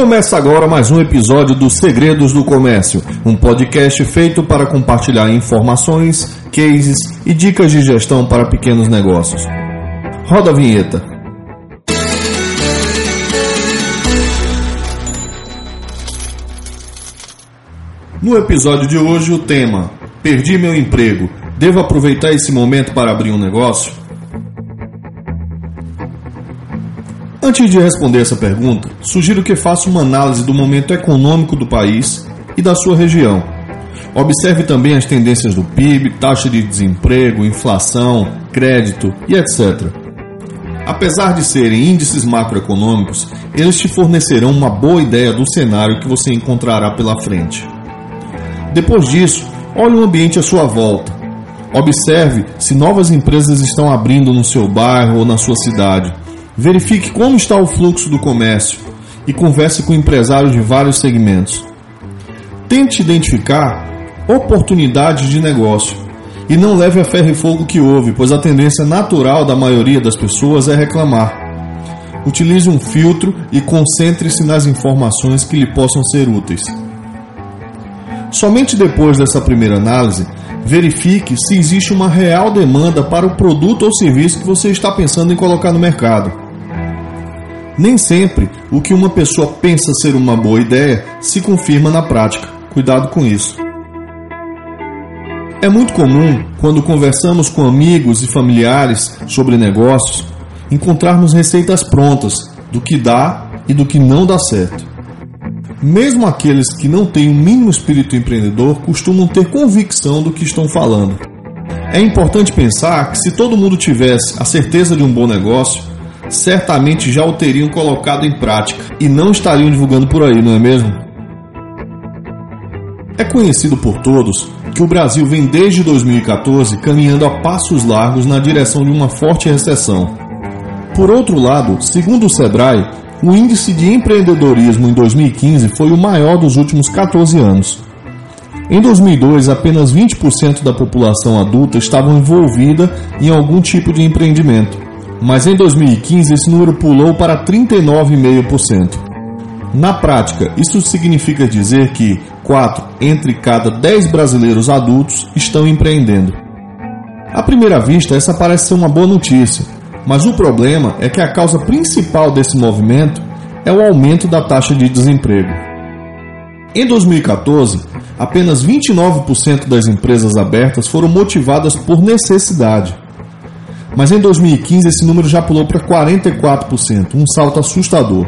Começa agora mais um episódio do Segredos do Comércio, um podcast feito para compartilhar informações, cases e dicas de gestão para pequenos negócios. Roda a vinheta. No episódio de hoje, o tema: Perdi meu emprego. Devo aproveitar esse momento para abrir um negócio? Antes de responder essa pergunta, sugiro que faça uma análise do momento econômico do país e da sua região. Observe também as tendências do PIB, taxa de desemprego, inflação, crédito e etc. Apesar de serem índices macroeconômicos, eles te fornecerão uma boa ideia do cenário que você encontrará pela frente. Depois disso, olhe o ambiente à sua volta. Observe se novas empresas estão abrindo no seu bairro ou na sua cidade Verifique como está o fluxo do comércio e converse com empresários de vários segmentos. Tente identificar oportunidades de negócio e não leve a ferro e fogo que houve, pois a tendência natural da maioria das pessoas é reclamar. Utilize um filtro e concentre-se nas informações que lhe possam ser úteis. Somente depois dessa primeira análise, verifique se existe uma real demanda para o produto ou serviço que você está pensando em colocar no mercado. Nem sempre o que uma pessoa pensa ser uma boa ideia se confirma na prática. Cuidado com isso. É muito comum, quando conversamos com amigos e familiares sobre negócios, encontrarmos receitas prontas do que dá e do que não dá certo. Mesmo aqueles que não têm o mínimo espírito empreendedor costumam ter convicção do que estão falando. É importante pensar que se todo mundo tivesse a certeza de um bom negócio, certamente já o teriam colocado em prática e não estariam divulgando por aí, não é mesmo? É conhecido por todos que o Brasil vem desde 2014 caminhando a passos largos na direção de uma forte recessão. Por outro lado, segundo o Sebrae, o índice de empreendedorismo em 2015 foi o maior dos últimos 14 anos. Em 2002, apenas 20% da população adulta estava envolvida em algum tipo de empreendimento mas em 2015 esse número pulou para 39,5%. Na prática, isso significa dizer que 4 entre cada 10 brasileiros adultos estão empreendendo. À primeira vista, essa parece ser uma boa notícia, mas o problema é que a causa principal desse movimento é o aumento da taxa de desemprego. Em 2014, apenas 29% das empresas abertas foram motivadas por necessidade mas em 2015 esse número já pulou para 44%, um salto assustador.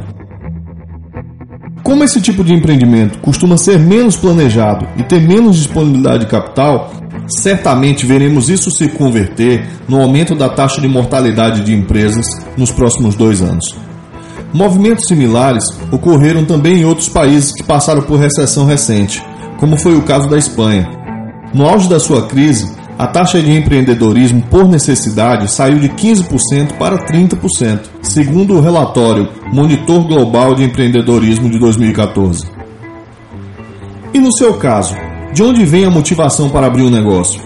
Como esse tipo de empreendimento costuma ser menos planejado e ter menos disponibilidade de capital, certamente veremos isso se converter no aumento da taxa de mortalidade de empresas nos próximos dois anos. Movimentos similares ocorreram também em outros países que passaram por recessão recente, como foi o caso da Espanha. No auge da sua crise, a taxa de empreendedorismo por necessidade saiu de 15% para 30%, segundo o relatório Monitor Global de Empreendedorismo de 2014. E no seu caso, de onde vem a motivação para abrir um negócio?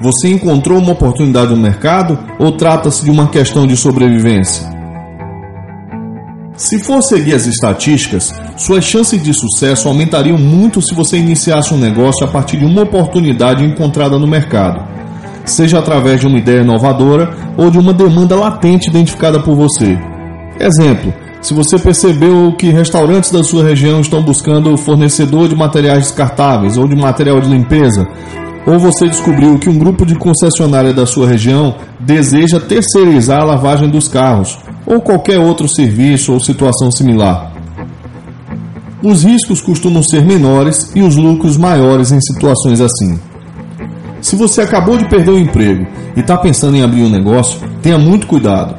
Você encontrou uma oportunidade no mercado ou trata-se de uma questão de sobrevivência? Se for seguir as estatísticas, suas chances de sucesso aumentariam muito se você iniciasse um negócio a partir de uma oportunidade encontrada no mercado, seja através de uma ideia inovadora ou de uma demanda latente identificada por você. Exemplo: se você percebeu que restaurantes da sua região estão buscando fornecedor de materiais descartáveis ou de material de limpeza, ou você descobriu que um grupo de concessionária da sua região deseja terceirizar a lavagem dos carros, ou qualquer outro serviço ou situação similar. Os riscos costumam ser menores e os lucros maiores em situações assim. Se você acabou de perder o emprego e está pensando em abrir um negócio, tenha muito cuidado.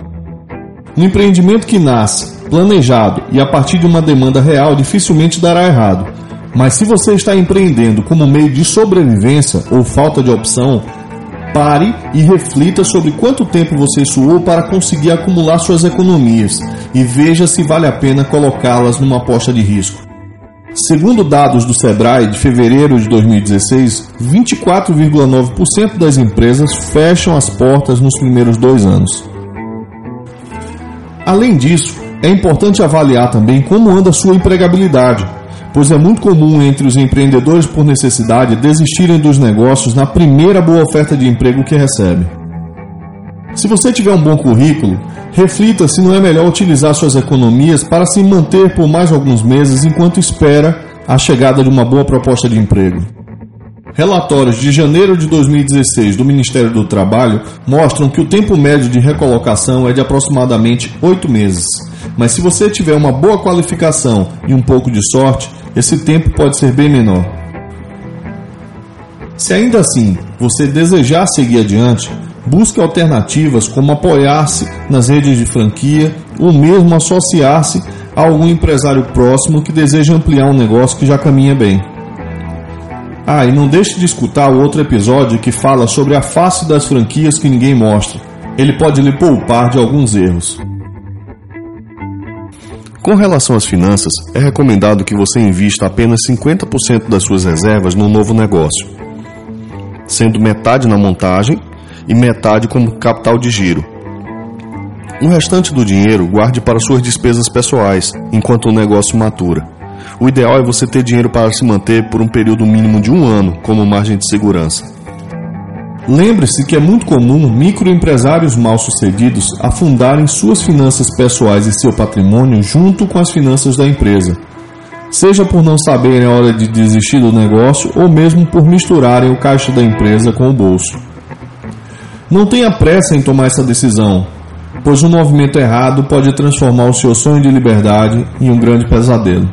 Um empreendimento que nasce, planejado e a partir de uma demanda real dificilmente dará errado mas se você está empreendendo como meio de sobrevivência ou falta de opção, pare e reflita sobre quanto tempo você suou para conseguir acumular suas economias e veja se vale a pena colocá-las numa aposta de risco. Segundo dados do Sebrae de fevereiro de 2016, 24,9% das empresas fecham as portas nos primeiros dois anos. Além disso, É importante avaliar também como anda sua empregabilidade, pois é muito comum entre os empreendedores por necessidade desistirem dos negócios na primeira boa oferta de emprego que recebe. Se você tiver um bom currículo, reflita se não é melhor utilizar suas economias para se manter por mais alguns meses enquanto espera a chegada de uma boa proposta de emprego. Relatórios de janeiro de 2016 do Ministério do Trabalho mostram que o tempo médio de recolocação é de aproximadamente oito meses. Mas se você tiver uma boa qualificação e um pouco de sorte, esse tempo pode ser bem menor. Se ainda assim você desejar seguir adiante, busque alternativas como apoiar-se nas redes de franquia ou mesmo associar-se a algum empresário próximo que deseja ampliar um negócio que já caminha bem. Ah, e não deixe de escutar o outro episódio que fala sobre a face das franquias que ninguém mostra. Ele pode lhe poupar de alguns erros. Com relação às finanças, é recomendado que você invista apenas 50% das suas reservas no novo negócio, sendo metade na montagem e metade como capital de giro. O restante do dinheiro guarde para suas despesas pessoais, enquanto o negócio matura. O ideal é você ter dinheiro para se manter por um período mínimo de um ano como margem de segurança. Lembre-se que é muito comum microempresários mal-sucedidos afundarem suas finanças pessoais e seu patrimônio junto com as finanças da empresa, seja por não saberem a hora de desistir do negócio ou mesmo por misturarem o caixa da empresa com o bolso. Não tenha pressa em tomar essa decisão, pois um movimento errado pode transformar o seu sonho de liberdade em um grande pesadelo.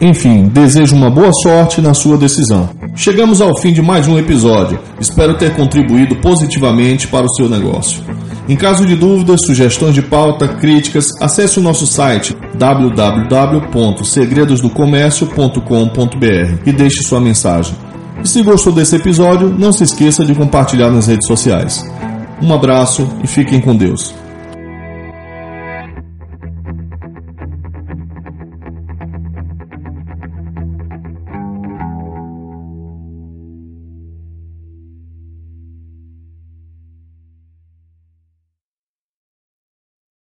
Enfim, desejo uma boa sorte na sua decisão. Chegamos ao fim de mais um episódio. Espero ter contribuído positivamente para o seu negócio. Em caso de dúvidas, sugestões de pauta, críticas, acesse o nosso site www.segredosdocomércio.com.br e deixe sua mensagem. E se gostou desse episódio, não se esqueça de compartilhar nas redes sociais. Um abraço e fiquem com Deus.